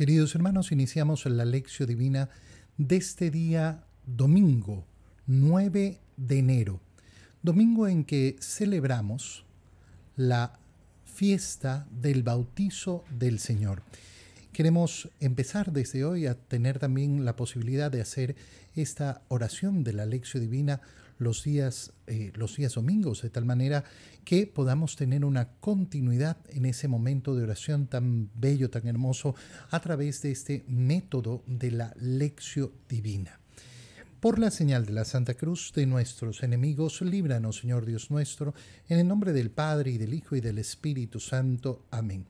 Queridos hermanos, iniciamos la lección divina de este día domingo 9 de enero, domingo en que celebramos la fiesta del bautizo del Señor. Queremos empezar desde hoy a tener también la posibilidad de hacer esta oración de la lección divina los días, eh, los días domingos, de tal manera que podamos tener una continuidad en ese momento de oración tan bello, tan hermoso, a través de este método de la lección divina. Por la señal de la Santa Cruz de nuestros enemigos, líbranos, Señor Dios nuestro, en el nombre del Padre y del Hijo y del Espíritu Santo. Amén.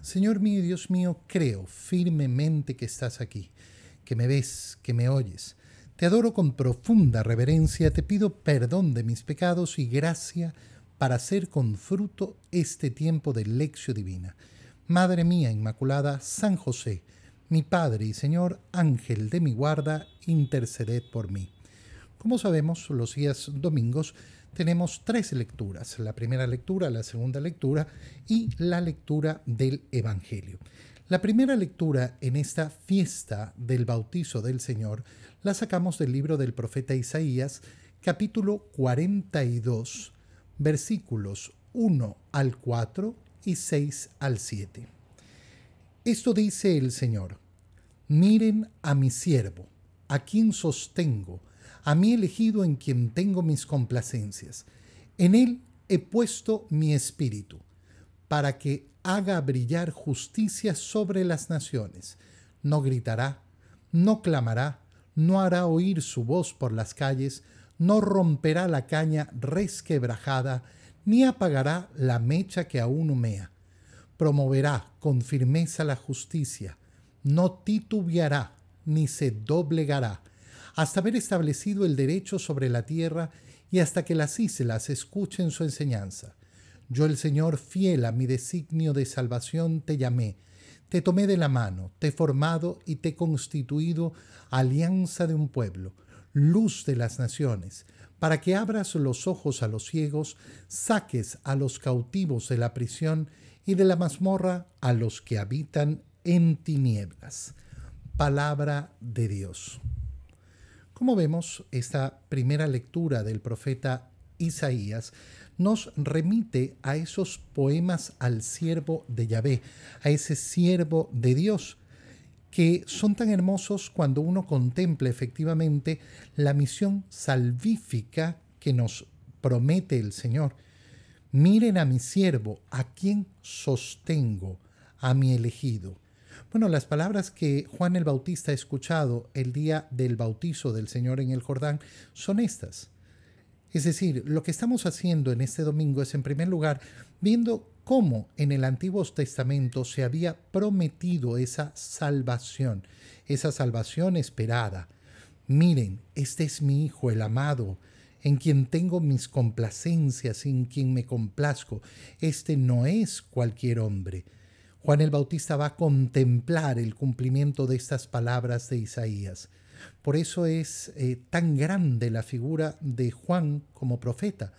Señor mío Dios mío, creo firmemente que estás aquí, que me ves, que me oyes te adoro con profunda reverencia, te pido perdón de mis pecados y gracia para hacer con fruto este tiempo de lección divina. Madre mía Inmaculada, San José, mi Padre y Señor, Ángel de mi guarda, interceded por mí. Como sabemos, los días domingos tenemos tres lecturas, la primera lectura, la segunda lectura y la lectura del Evangelio. La primera lectura en esta fiesta del bautizo del Señor la sacamos del libro del profeta Isaías, capítulo 42, versículos 1 al 4 y 6 al 7. Esto dice el Señor, miren a mi siervo, a quien sostengo, a mi elegido en quien tengo mis complacencias. En él he puesto mi espíritu, para que haga brillar justicia sobre las naciones. No gritará, no clamará, no hará oír su voz por las calles, no romperá la caña resquebrajada, ni apagará la mecha que aún humea. Promoverá con firmeza la justicia, no titubeará, ni se doblegará, hasta haber establecido el derecho sobre la tierra y hasta que las islas escuchen su enseñanza. Yo el Señor, fiel a mi designio de salvación, te llamé, te tomé de la mano, te he formado y te he constituido alianza de un pueblo, luz de las naciones, para que abras los ojos a los ciegos, saques a los cautivos de la prisión y de la mazmorra a los que habitan en tinieblas. Palabra de Dios. Como vemos, esta primera lectura del profeta Isaías nos remite a esos poemas al siervo de Yahvé, a ese siervo de Dios, que son tan hermosos cuando uno contempla efectivamente la misión salvífica que nos promete el Señor. Miren a mi siervo, a quien sostengo, a mi elegido. Bueno, las palabras que Juan el Bautista ha escuchado el día del bautizo del Señor en el Jordán son estas. Es decir, lo que estamos haciendo en este domingo es, en primer lugar, viendo cómo en el Antiguo Testamento se había prometido esa salvación, esa salvación esperada. Miren, este es mi Hijo, el amado, en quien tengo mis complacencias, en quien me complazco. Este no es cualquier hombre. Juan el Bautista va a contemplar el cumplimiento de estas palabras de Isaías. Por eso es eh, tan grande la figura de Juan como profeta.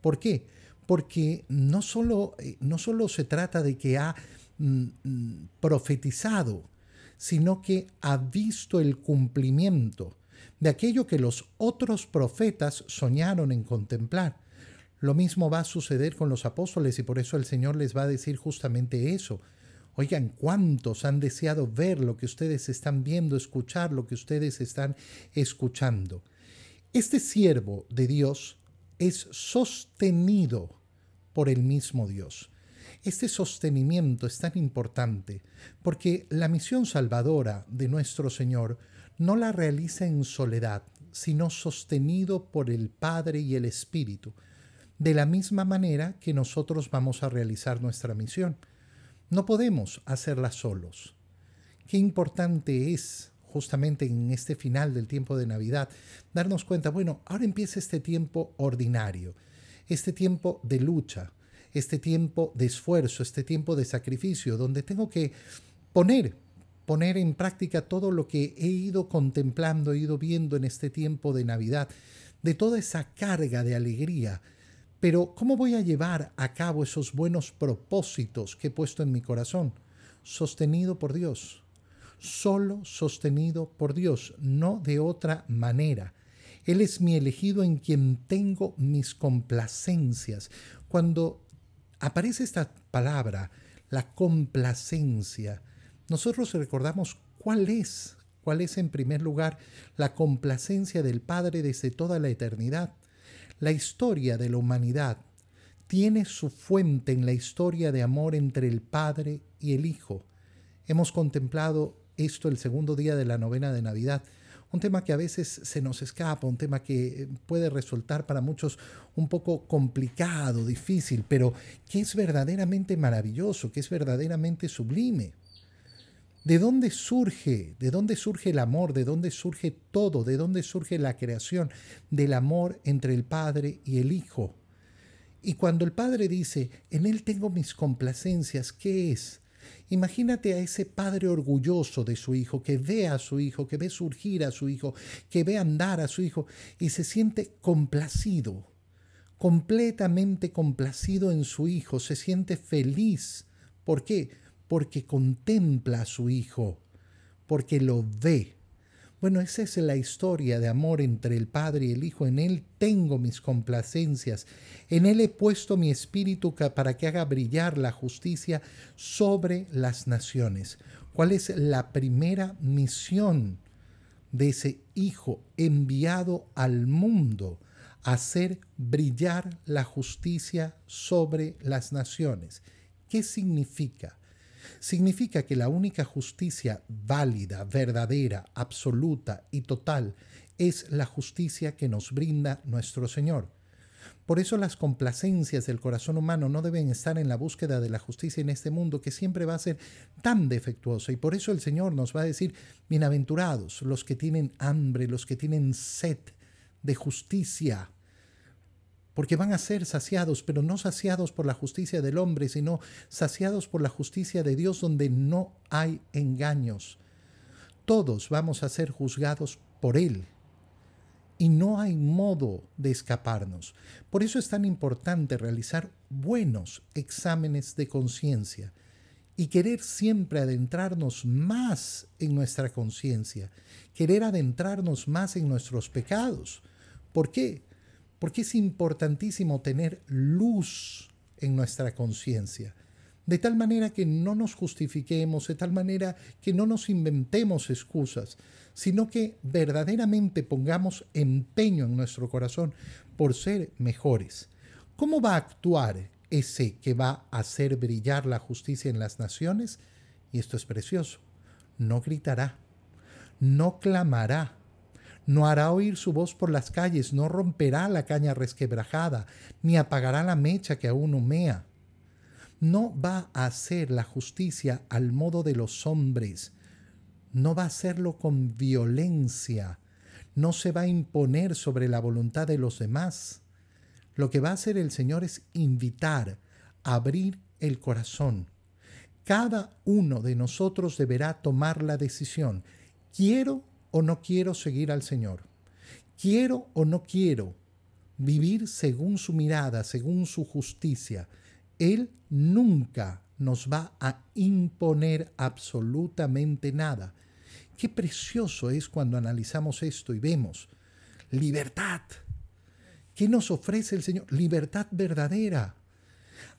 ¿Por qué? Porque no solo, eh, no solo se trata de que ha mm, mm, profetizado, sino que ha visto el cumplimiento de aquello que los otros profetas soñaron en contemplar. Lo mismo va a suceder con los apóstoles y por eso el Señor les va a decir justamente eso. Oigan, ¿cuántos han deseado ver lo que ustedes están viendo, escuchar lo que ustedes están escuchando? Este siervo de Dios es sostenido por el mismo Dios. Este sostenimiento es tan importante porque la misión salvadora de nuestro Señor no la realiza en soledad, sino sostenido por el Padre y el Espíritu, de la misma manera que nosotros vamos a realizar nuestra misión. No podemos hacerla solos. Qué importante es justamente en este final del tiempo de Navidad darnos cuenta, bueno, ahora empieza este tiempo ordinario, este tiempo de lucha, este tiempo de esfuerzo, este tiempo de sacrificio, donde tengo que poner, poner en práctica todo lo que he ido contemplando, he ido viendo en este tiempo de Navidad, de toda esa carga de alegría pero ¿cómo voy a llevar a cabo esos buenos propósitos que he puesto en mi corazón? Sostenido por Dios. solo sostenido por Dios, no de otra manera. Él es mi elegido en quien tengo mis complacencias. Cuando aparece esta palabra, la complacencia, nosotros recordamos cuál es, cuál es en primer lugar la complacencia del Padre desde toda la eternidad. La historia de la humanidad tiene su fuente en la historia de amor entre el Padre y el Hijo. Hemos contemplado esto el segundo día de la novena de Navidad un tema que a veces se nos escapa, un tema que puede resultar para muchos un poco complicado, difícil, pero que es verdaderamente maravilloso, que es verdaderamente sublime. ¿De dónde surge? ¿De dónde surge el amor? ¿De dónde surge todo? ¿De dónde surge la creación del amor entre el Padre y el Hijo? Y cuando el Padre dice, en Él tengo mis complacencias, ¿qué es? Imagínate a ese padre orgulloso de su hijo, que ve a su hijo, que ve surgir a su hijo, que ve andar a su hijo y se siente complacido, completamente complacido en su hijo, se siente feliz. ¿Por qué? Porque contempla a su hijo, porque lo ve. Bueno, esa es la historia de amor entre el Padre y el Hijo. En Él tengo mis complacencias. En Él he puesto mi espíritu para que haga brillar la justicia sobre las naciones. ¿Cuál es la primera misión de ese Hijo enviado al mundo? Hacer brillar la justicia sobre las naciones. ¿Qué significa? Significa que la única justicia válida, verdadera, absoluta y total es la justicia que nos brinda nuestro Señor. Por eso las complacencias del corazón humano no deben estar en la búsqueda de la justicia en este mundo que siempre va a ser tan defectuosa. Y por eso el Señor nos va a decir, bienaventurados los que tienen hambre, los que tienen sed de justicia, porque van a ser saciados, pero no saciados por la justicia del hombre, sino saciados por la justicia de Dios donde no hay engaños. Todos vamos a ser juzgados por Él y no hay modo de escaparnos. Por eso es tan importante realizar buenos exámenes de conciencia y querer siempre adentrarnos más en nuestra conciencia, querer adentrarnos más en nuestros pecados. ¿Por qué? Porque es importantísimo tener luz en nuestra conciencia, de tal manera que no nos justifiquemos, de tal manera que no nos inventemos excusas, sino que verdaderamente pongamos empeño en nuestro corazón por ser mejores. ¿Cómo va a actuar ese que va a hacer brillar la justicia en las naciones? Y esto es precioso. No gritará, no clamará, no hará oír su voz por las calles, no romperá la caña resquebrajada, ni apagará la mecha que aún humea. No va a hacer la justicia al modo de los hombres, no va a hacerlo con violencia, no se va a imponer sobre la voluntad de los demás. Lo que va a hacer el Señor es invitar, abrir el corazón. Cada uno de nosotros deberá tomar la decisión. ¿Quiero o no quiero seguir al Señor? ¿Quiero o no quiero vivir según su mirada, según su justicia? Él nunca nos va a imponer absolutamente nada. Qué precioso es cuando analizamos esto y vemos libertad. ¿Qué nos ofrece el Señor? Libertad verdadera.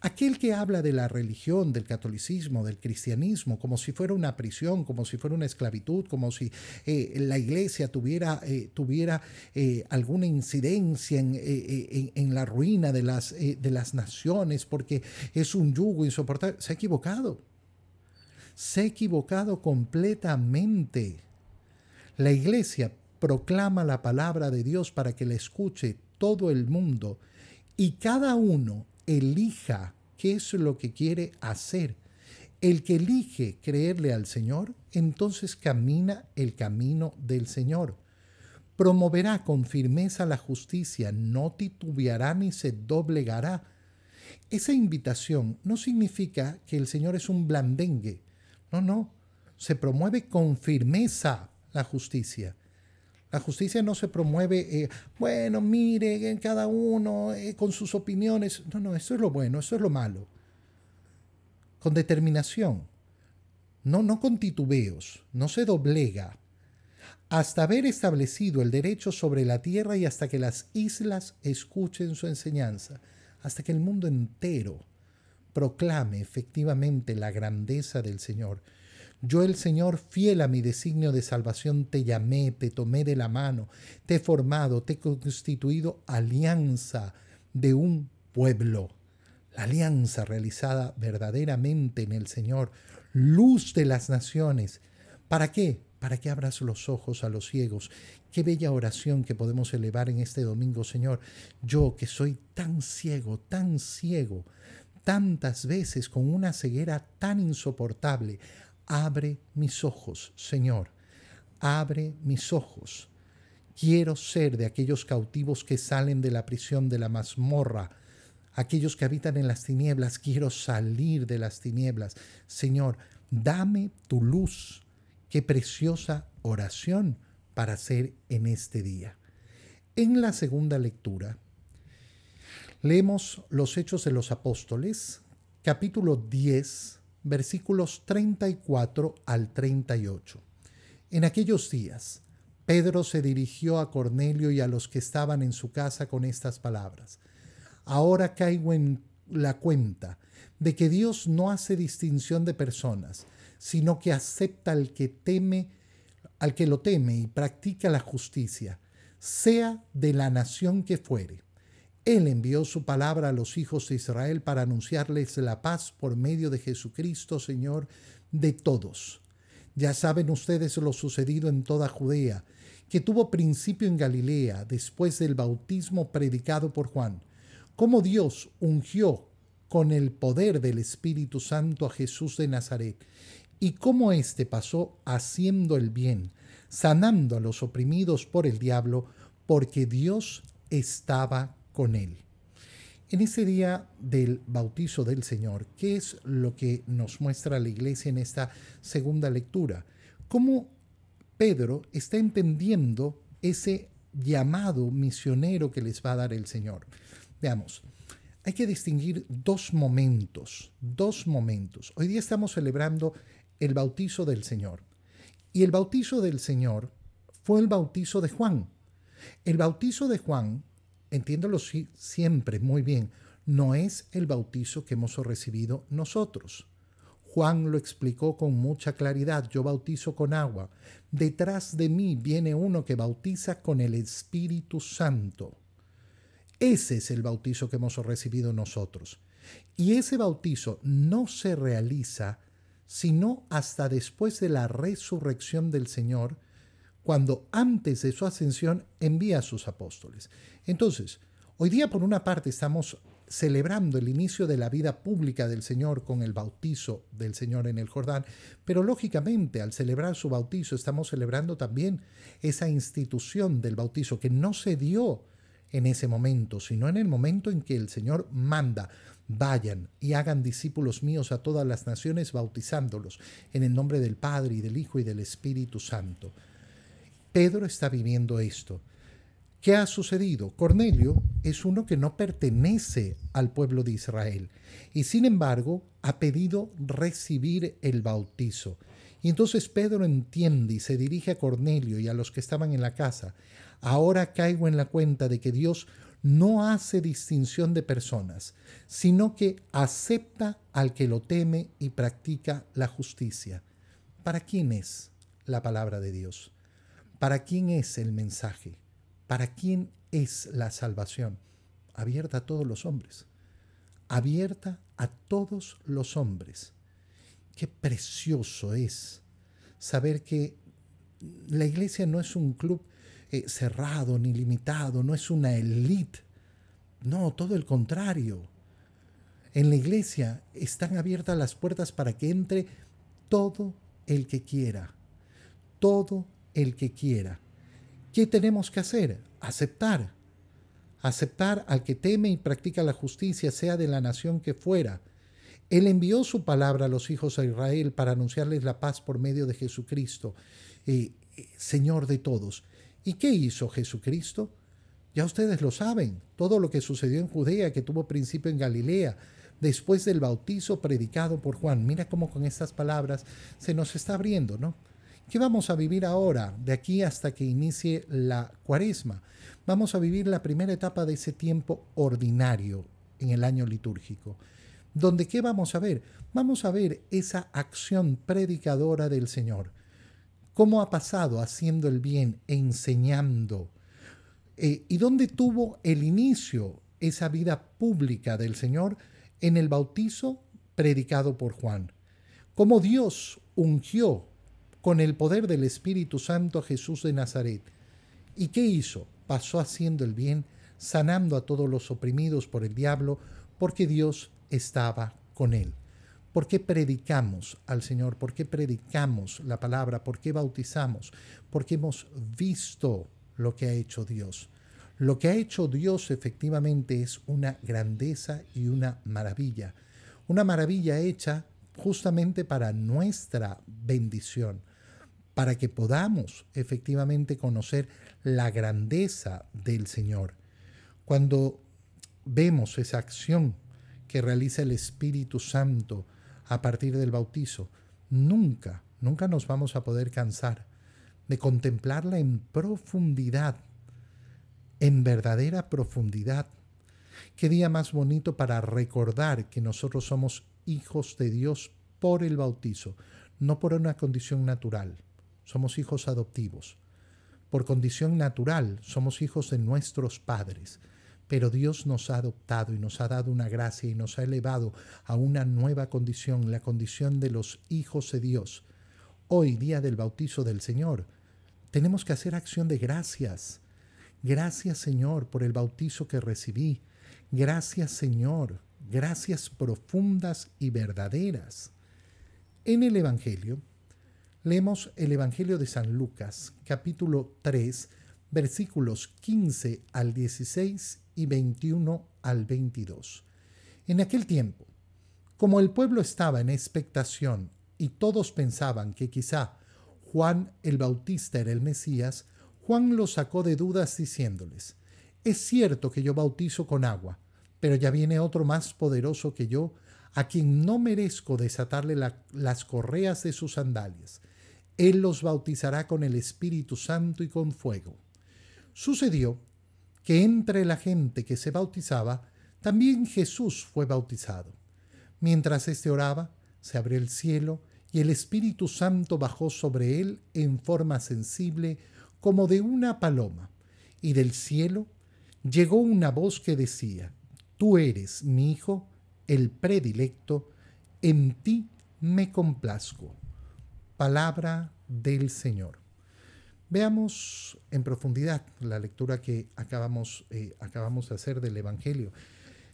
Aquel que habla de la religión, del catolicismo, del cristianismo, como si fuera una prisión, como si fuera una esclavitud, como si eh, la iglesia tuviera, eh, tuviera eh, alguna incidencia en, en, la ruina de las, de las naciones porque es un yugo insoportable, se ha equivocado. Se ha equivocado completamente. La iglesia proclama la palabra de Dios para que la escuche todo el mundo y cada uno elija qué es lo que quiere hacer. El que elige creerle al Señor, entonces camina el camino del Señor. Promoverá con firmeza la justicia, no titubeará ni se doblegará. Esa invitación no significa que el Señor es un blandengue. No, no. Se promueve con firmeza la justicia. La justicia no se promueve, eh, bueno, mire, cada uno eh, con sus opiniones. No, no, eso es lo bueno, eso es lo malo. Con determinación. no, no con titubeos, no se doblega, hasta haber establecido el derecho sobre la tierra y hasta que las islas escuchen su enseñanza, hasta que el mundo entero proclame efectivamente la grandeza del Señor. Yo el Señor, fiel a mi designio de salvación, te llamé, te tomé de la mano, te he formado, te he constituido alianza de un pueblo. La alianza realizada verdaderamente en el Señor, luz de las naciones. ¿Para qué? Para que abras los ojos a los ciegos. Qué bella oración que podemos elevar en este domingo, Señor. Yo que soy tan ciego, tan ciego, tantas veces con una ceguera tan insoportable, abre mis ojos, Señor. Abre mis ojos. Quiero ser de aquellos cautivos que salen de la prisión de la mazmorra, aquellos que habitan en las tinieblas. Quiero salir de las tinieblas. Señor, dame tu luz. Qué preciosa oración para hacer en este día. En la segunda lectura, leemos los Hechos de los Apóstoles, capítulo 10, versículos 34 al 38. En aquellos días, Pedro se dirigió a Cornelio y a los que estaban en su casa con estas palabras. Ahora caigo en la cuenta de que Dios no hace distinción de personas, sino que acepta al que teme, al que lo teme y practica la justicia, sea de la nación que fuere. Él envió su palabra a los hijos de Israel para anunciarles la paz por medio de Jesucristo, Señor de todos. Ya saben ustedes lo sucedido en toda Judea, que tuvo principio en Galilea después del bautismo predicado por Juan, cómo Dios ungió con el poder del Espíritu Santo a Jesús de Nazaret, y cómo éste pasó haciendo el bien, sanando a los oprimidos por el diablo, porque Dios estaba con él. En ese día del bautizo del Señor, ¿qué es lo que nos muestra la iglesia en esta segunda lectura? ¿Cómo Pedro está entendiendo ese llamado misionero que les va a dar el Señor? Veamos, hay que distinguir dos momentos, dos momentos. Hoy día estamos celebrando el bautizo del Señor. Y el bautizo del Señor fue el bautizo de Juan. El bautizo de Juan, entiéndolo siempre muy bien, no es el bautizo que hemos recibido nosotros. Juan lo explicó con mucha claridad, yo bautizo con agua, detrás de mí viene uno que bautiza con el Espíritu Santo. Ese es el bautizo que hemos recibido nosotros. Y ese bautizo no se realiza sino hasta después de la resurrección del Señor, cuando antes de su ascensión envía a sus apóstoles. Entonces, hoy día por una parte estamos celebrando el inicio de la vida pública del Señor con el bautizo del Señor en el Jordán, pero lógicamente al celebrar su bautizo estamos celebrando también esa institución del bautizo que no se dio en ese momento, sino en el momento en que el Señor manda, Vayan y hagan discípulos míos a todas las naciones, bautizándolos en el nombre del Padre y del Hijo y del Espíritu Santo. Pedro está viviendo esto. ¿Qué ha sucedido? Cornelio es uno que no pertenece al pueblo de Israel y sin embargo ha pedido recibir el bautizo. Y entonces Pedro entiende y se dirige a Cornelio y a los que estaban en la casa. Ahora caigo en la cuenta de que Dios no hace distinción de personas, sino que acepta al que lo teme y practica la justicia. ¿Para quién es la palabra de Dios? ¿Para quién es el mensaje? ¿Para quién es la salvación? Abierta a todos los hombres. Abierta a todos los hombres. Qué precioso es saber que la iglesia no es un club eh, cerrado ni limitado, no es una élite. No, todo el contrario. En la iglesia están abiertas las puertas para que entre todo el que quiera. Todo el que quiera. ¿Qué tenemos que hacer? Aceptar. Aceptar al que teme y practica la justicia, sea de la nación que fuera. Él envió su palabra a los hijos de Israel para anunciarles la paz por medio de Jesucristo, eh, eh, Señor de todos. ¿Y qué hizo Jesucristo? Ya ustedes lo saben, todo lo que sucedió en Judea, que tuvo principio en Galilea, después del bautizo predicado por Juan. Mira cómo con estas palabras se nos está abriendo, ¿no? ¿Qué vamos a vivir ahora, de aquí hasta que inicie la cuaresma? Vamos a vivir la primera etapa de ese tiempo ordinario en el año litúrgico. ¿Donde qué vamos a ver? Vamos a ver esa acción predicadora del Señor. ¿Cómo ha pasado haciendo el bien, enseñando? Eh, ¿Y dónde tuvo el inicio esa vida pública del Señor? En el bautizo predicado por Juan. Cómo Dios ungió con el poder del Espíritu Santo Jesús de Nazaret. ¿Y qué hizo? Pasó haciendo el bien, sanando a todos los oprimidos por el diablo, porque Dios estaba con él. ¿Por qué predicamos al Señor? ¿Por qué predicamos la palabra? ¿Por qué bautizamos? Porque hemos visto lo que ha hecho Dios. Lo que ha hecho Dios efectivamente es una grandeza y una maravilla. Una maravilla hecha justamente para nuestra bendición para que podamos efectivamente conocer la grandeza del Señor. Cuando vemos esa acción que realiza el Espíritu Santo a partir del bautizo, nunca, nunca nos vamos a poder cansar de contemplarla en profundidad, en verdadera profundidad. Qué día más bonito para recordar que nosotros somos hijos de Dios por el bautizo, no por una condición natural somos hijos adoptivos. Por condición natural somos hijos de nuestros padres, pero Dios nos ha adoptado y nos ha dado una gracia y nos ha elevado a una nueva condición, la condición de los hijos de Dios. Hoy, día del bautizo del Señor, tenemos que hacer acción de gracias. Gracias Señor por el bautizo que recibí. Gracias Señor. Gracias profundas y verdaderas. En el Evangelio, Leemos el Evangelio de San Lucas, capítulo 3, versículos 15 al 16 y 21 al 22. En aquel tiempo, como el pueblo estaba en expectación y todos pensaban que quizá Juan el Bautista era el Mesías, Juan los sacó de dudas diciéndoles, es cierto que yo bautizo con agua, pero ya viene otro más poderoso que yo, a quien no merezco desatarle las correas de sus sandalias. Él los bautizará con el Espíritu Santo y con fuego. Sucedió que entre la gente que se bautizaba, también Jesús fue bautizado. Mientras éste oraba, se abrió el cielo y el Espíritu Santo bajó sobre él en forma sensible como de una paloma. Y del cielo llegó una voz que decía, Tú eres mi Hijo, el predilecto, en ti me complazco palabra del Señor. Veamos en profundidad la lectura que acabamos, eh, acabamos de hacer del Evangelio.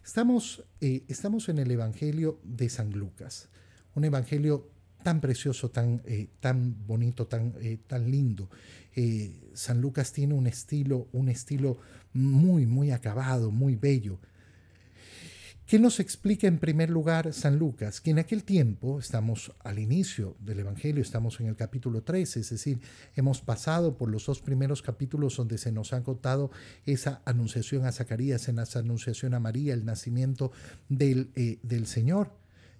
Estamos, eh, estamos en el Evangelio de San Lucas, un Evangelio tan precioso, tan, eh, tan bonito, tan, tan lindo. San Lucas tiene un estilo, un estilo muy, muy acabado, muy bello. ¿Qué nos explica en primer lugar San Lucas? Que en aquel tiempo, estamos al inicio del Evangelio, estamos en el capítulo 13, es decir, hemos pasado por los dos primeros capítulos donde se nos ha contado esa anunciación a Zacarías, en esa anunciación a María, el nacimiento del, eh, del Señor.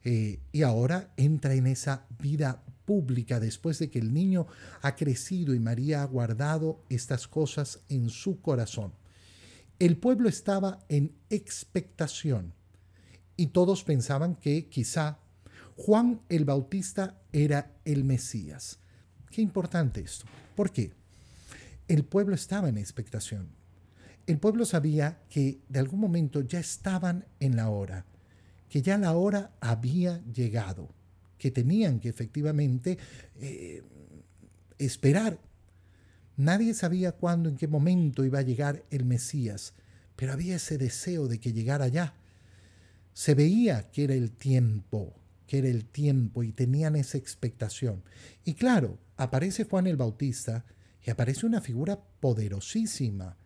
Eh, y ahora entra en esa vida pública después de que el niño ha crecido y María ha guardado estas cosas en su corazón. El pueblo estaba en expectación y todos pensaban que quizá Juan el Bautista era el Mesías. Qué importante esto. ¿Por qué? El pueblo estaba en expectación. El pueblo sabía que de algún momento ya estaban en la hora, que ya la hora había llegado, que tenían que efectivamente eh, esperar. Nadie sabía cuándo, en qué momento iba a llegar el Mesías, pero había ese deseo de que llegara ya se veía que era el tiempo, que era el tiempo y tenían esa expectación. Y claro, aparece Juan el Bautista y aparece una figura poderosísima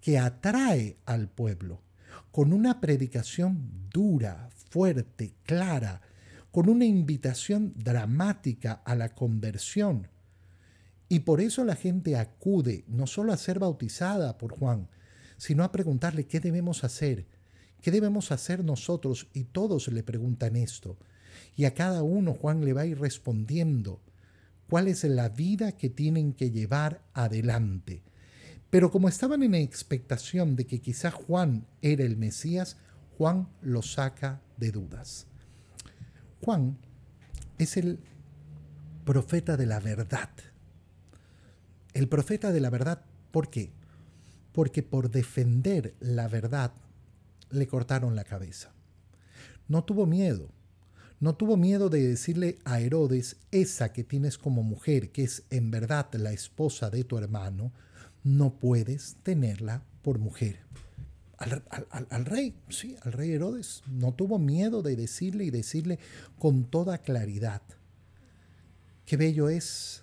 que atrae al pueblo con una predicación dura, fuerte, clara, con una invitación dramática a la conversión. Y por eso la gente acude no solo a ser bautizada por Juan, sino a preguntarle qué debemos hacer, ¿Qué debemos hacer nosotros? Y todos le preguntan esto. Y a cada uno Juan le va a ir respondiendo cuál es la vida que tienen que llevar adelante. Pero como estaban en expectación de que quizá Juan era el Mesías, Juan lo saca de dudas. Juan es el profeta de la verdad. El profeta de la verdad, ¿por qué? Porque por defender la verdad le cortaron la cabeza. No tuvo miedo. No tuvo miedo de decirle a Herodes, esa que tienes como mujer, que es en verdad la esposa de tu hermano, no puedes tenerla por mujer. Al, rey, sí, al rey Herodes, no tuvo miedo de decirle y decirle con toda claridad. Qué bello es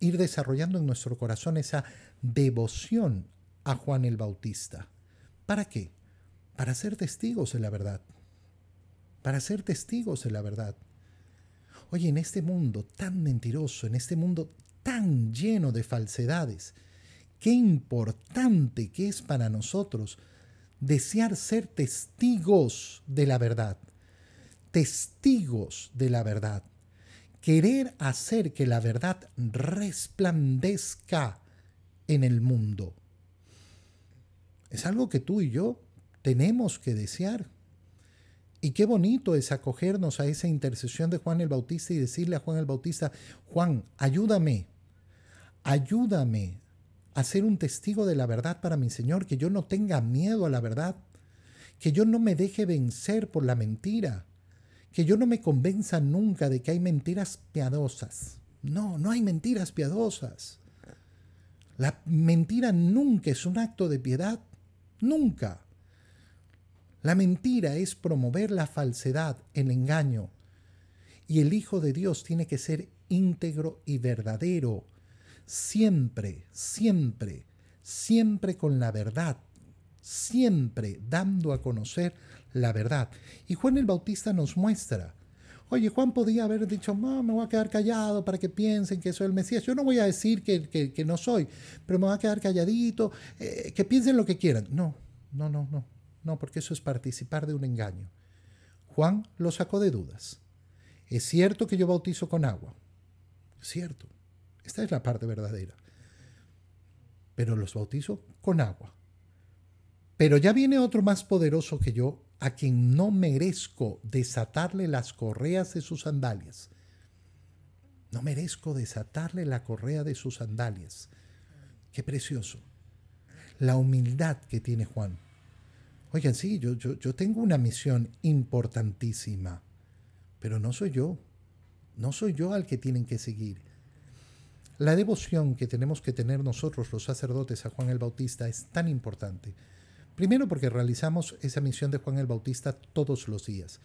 ir desarrollando en nuestro corazón esa devoción a Juan el Bautista. ¿Para qué? Para ser testigos de la verdad. Para ser testigos de la verdad. Oye, en este mundo tan mentiroso, en este mundo tan lleno de falsedades, qué importante que es para nosotros desear ser testigos de la verdad. Testigos de la verdad querer hacer que la verdad resplandezca en el mundo. Es algo que tú y yo tenemos que desear. Y qué bonito es acogernos a esa intercesión de Juan el Bautista y decirle a Juan el Bautista, Juan, ayúdame, ayúdame a ser un testigo de la verdad para mi Señor, que yo no tenga miedo a la verdad, que yo no me deje vencer por la mentira, que yo no me convenza nunca de que hay mentiras piadosas. No, no hay mentiras piadosas. La mentira nunca es un acto de piedad. Nunca. La mentira es promover la falsedad, el engaño. Y el Hijo de Dios tiene que ser íntegro y verdadero. Siempre, siempre, siempre con la verdad. Siempre dando a conocer la verdad. Y Juan el Bautista nos muestra. Oye, Juan podía haber dicho, no, me voy a quedar callado para que piensen que soy el Mesías. Yo no voy a decir que, no soy, pero me voy a quedar calladito, eh, que piensen lo que quieran. No, no, no, no, no, porque eso es participar de un engaño. Juan lo sacó de dudas. Es cierto que yo bautizo con agua. Es cierto. Esta es la parte verdadera. Pero los bautizo con agua. Pero ya viene otro más poderoso que yo a quien no merezco desatarle las correas de sus sandalias. No merezco desatarle la correa de sus sandalias. Qué precioso. La humildad que tiene Juan. Oigan, sí, yo, yo, yo tengo una misión importantísima, pero no soy yo. No soy yo al que tienen que seguir. La devoción que tenemos que tener nosotros los sacerdotes a Juan el Bautista es tan importante Primero porque realizamos esa misión de Juan el Bautista todos los días.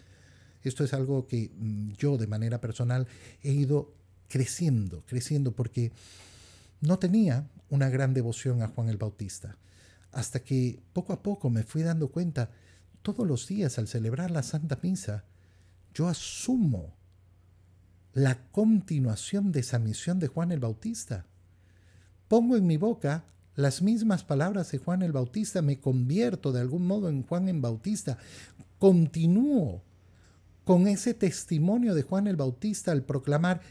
Esto es algo que mm, yo de manera personal he ido creciendo, creciendo porque no tenía una gran devoción a Juan el Bautista. Hasta que poco a poco me fui dando cuenta, todos los días al celebrar la Santa Misa, yo asumo la continuación de esa misión de Juan el Bautista. Pongo en mi boca las mismas palabras de Juan el Bautista, me convierto de algún modo en Juan el Bautista, continúo con ese testimonio de Juan el Bautista al proclamar,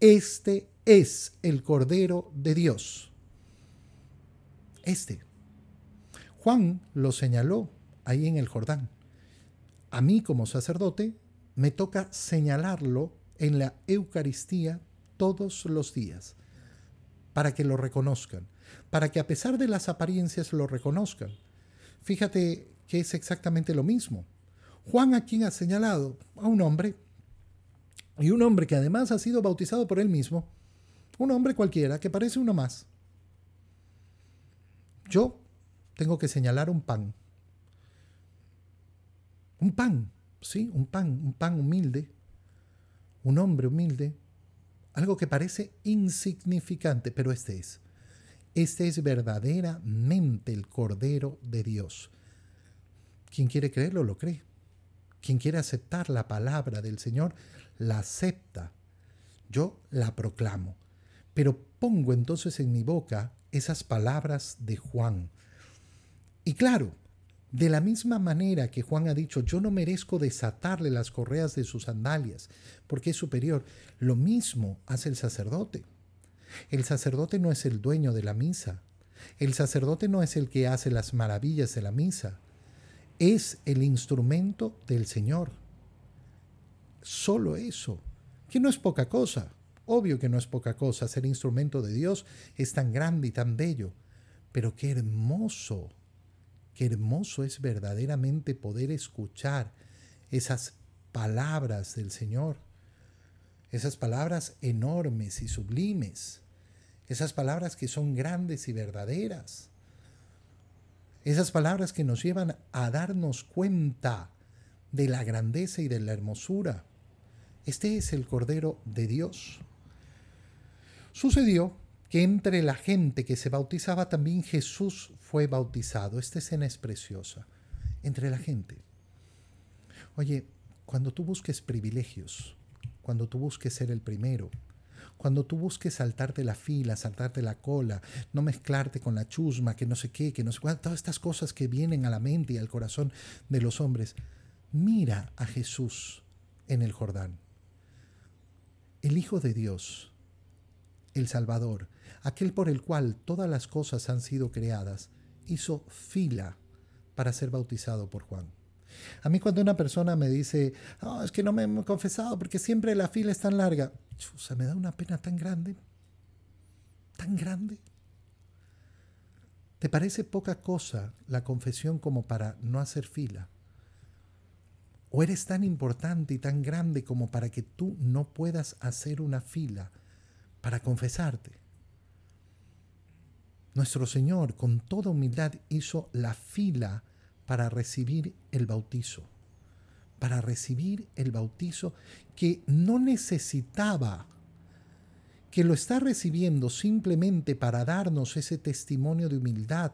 este es el Cordero de Dios. Este. Juan lo señaló ahí en el Jordán. A mí como sacerdote me toca señalarlo en la Eucaristía todos los días para que lo reconozcan para que a pesar de las apariencias lo reconozcan. Fíjate que es exactamente lo mismo. Juan a quien ha señalado a un hombre, y un hombre que además ha sido bautizado por él mismo, un hombre cualquiera que parece uno más. Yo tengo que señalar un pan. Un pan, sí, un pan, un pan humilde, un hombre humilde, algo que parece insignificante, pero este es. Este es verdaderamente el Cordero de Dios. Quien quiere creerlo, lo cree. Quien quiere aceptar la palabra del Señor, la acepta. Yo la proclamo. Pero pongo entonces en mi boca esas palabras de Juan. Y claro, De la misma manera que Juan ha dicho, yo no merezco desatarle las correas de sus sandalias, porque es superior, lo mismo hace el sacerdote. El sacerdote no es el dueño de la misa. El sacerdote no es el que hace las maravillas de la misa. Es el instrumento del Señor. Solo eso, que no es poca cosa. Obvio que no es poca cosa. Ser instrumento de Dios es tan grande y tan bello. Pero qué hermoso, qué hermoso es verdaderamente poder escuchar esas palabras del Señor. Esas palabras enormes y sublimes. Esas palabras que son grandes y verdaderas. Esas palabras que nos llevan a darnos cuenta de la grandeza y de la hermosura. Este es el Cordero de Dios. Sucedió que entre la gente que se bautizaba también Jesús fue bautizado. Esta escena es preciosa. Entre la gente. Oye, cuando tú busques privilegios, cuando tú busques ser el primero, cuando tú busques saltarte la fila, saltarte la cola, no mezclarte con la chusma, que no sé qué, que no sé cuál, todas estas cosas que vienen a la mente y al corazón de los hombres, mira a Jesús en el Jordán. El Hijo de Dios el Salvador, aquel por el cual todas las cosas han sido creadas, hizo fila para ser bautizado por Juan. A mí cuando una persona me dice, oh, es que no me he confesado porque siempre la fila es tan larga, chusa, me da una pena tan grande, tan grande. ¿Te parece poca cosa la confesión como para no hacer fila? ¿O eres tan importante y tan grande como para que tú no puedas hacer una fila para confesarte. Nuestro Señor con toda humildad hizo la fila para recibir el bautizo, para recibir el bautizo que no necesitaba, que lo está recibiendo simplemente para darnos ese testimonio de humildad,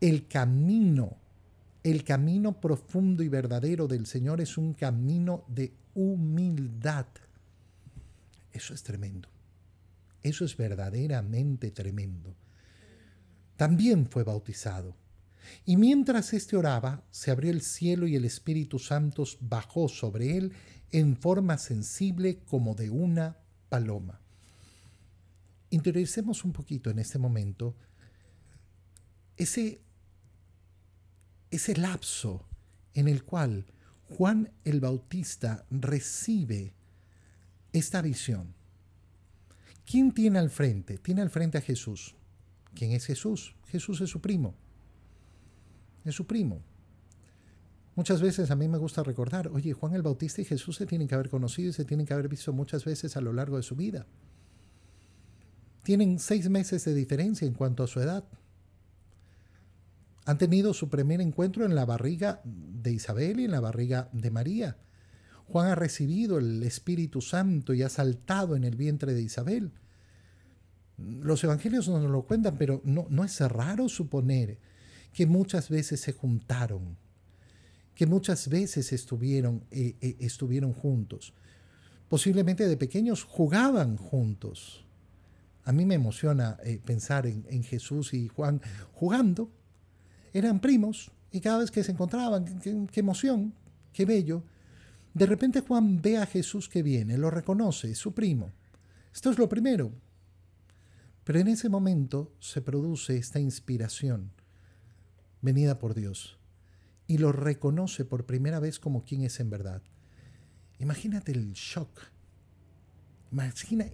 el camino, el camino profundo y verdadero del Señor es un camino de humildad. Eso es tremendo. Eso es verdaderamente tremendo. También fue bautizado. Y mientras éste oraba, se abrió el cielo y el Espíritu Santo bajó sobre él en forma sensible como de una paloma. Interioricemos un poquito en este momento ese, ese lapso en el cual Juan el Bautista recibe esta visión. ¿Quién tiene al frente? Tiene al frente a Jesús. ¿Quién es Jesús? Jesús es su primo. Es su primo. Muchas veces a mí me gusta recordar, oye, Juan el Bautista y Jesús se tienen que haber conocido y se tienen que haber visto muchas veces a lo largo de su vida. Tienen seis meses de diferencia en cuanto a su edad. Han tenido su primer encuentro en la barriga de Isabel y en la barriga de María. Juan ha recibido el Espíritu Santo y ha saltado en el vientre de Isabel. Los evangelios no nos lo cuentan, pero no, es raro suponer que muchas veces se juntaron, que muchas veces estuvieron, eh, eh, estuvieron juntos. Posiblemente de pequeños jugaban juntos. A mí me emociona eh, pensar en, Jesús y Juan jugando. Eran primos y cada vez que se encontraban, qué emoción, qué bello. De repente Juan ve a Jesús que viene, lo reconoce, es su primo. Esto es lo primero. Pero en ese momento se produce esta inspiración venida por Dios y lo reconoce por primera vez como quien es en verdad. Imagínate el shock.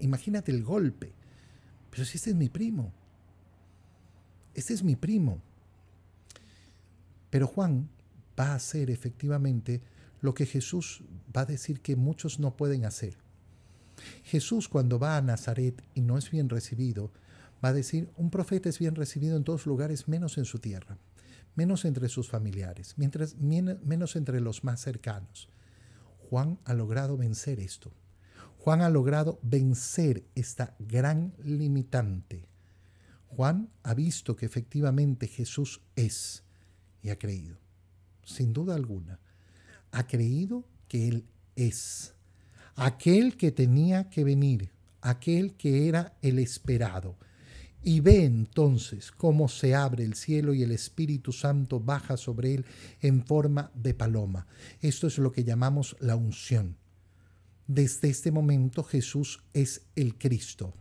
imagínate el golpe. Pero si este es mi primo. Este es mi primo. Pero Juan va a ser efectivamente lo que Jesús va a decir que muchos no pueden hacer. Jesús cuando va a Nazaret y no es bien recibido, va a decir, un profeta es bien recibido en todos lugares menos en su tierra, menos entre sus familiares, mientras, menos entre los más cercanos. Juan ha logrado vencer esto. Juan ha logrado vencer esta gran limitante. Juan ha visto que efectivamente Jesús es y ha creído, sin duda alguna ha creído que Él es, aquel que tenía que venir, aquel que era el esperado. y ve entonces cómo se abre el cielo y el Espíritu Santo baja sobre él en forma de paloma. Esto es lo que llamamos la unción. Desde este momento Jesús es el Cristo,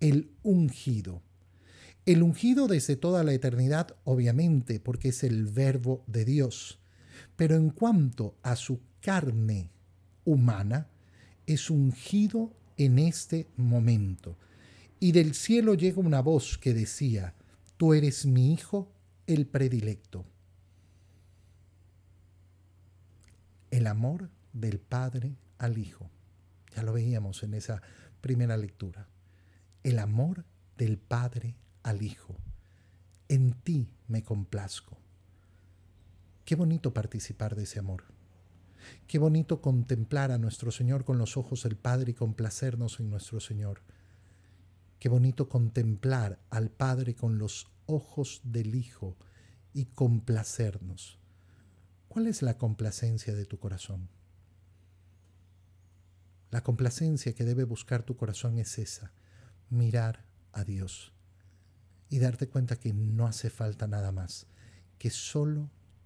el ungido. El ungido desde toda la eternidad, obviamente, porque es el verbo de Dios. Pero en cuanto a su carne humana, es ungido en este momento. Y del cielo llega una voz que decía, Tú eres mi Hijo, el predilecto. El amor del Padre al Hijo. Ya lo veíamos en esa primera lectura. El amor del Padre al Hijo. En ti me complazco. Qué bonito participar de ese amor. Qué bonito contemplar a nuestro Señor con los ojos del Padre y complacernos en nuestro Señor. Qué bonito contemplar al Padre con los ojos del Hijo y complacernos. ¿Cuál es la complacencia de tu corazón? La complacencia que debe buscar tu corazón es esa, mirar a Dios y darte cuenta que no hace falta nada más, que solo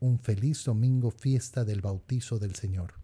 un feliz domingo, fiesta del bautizo del Señor.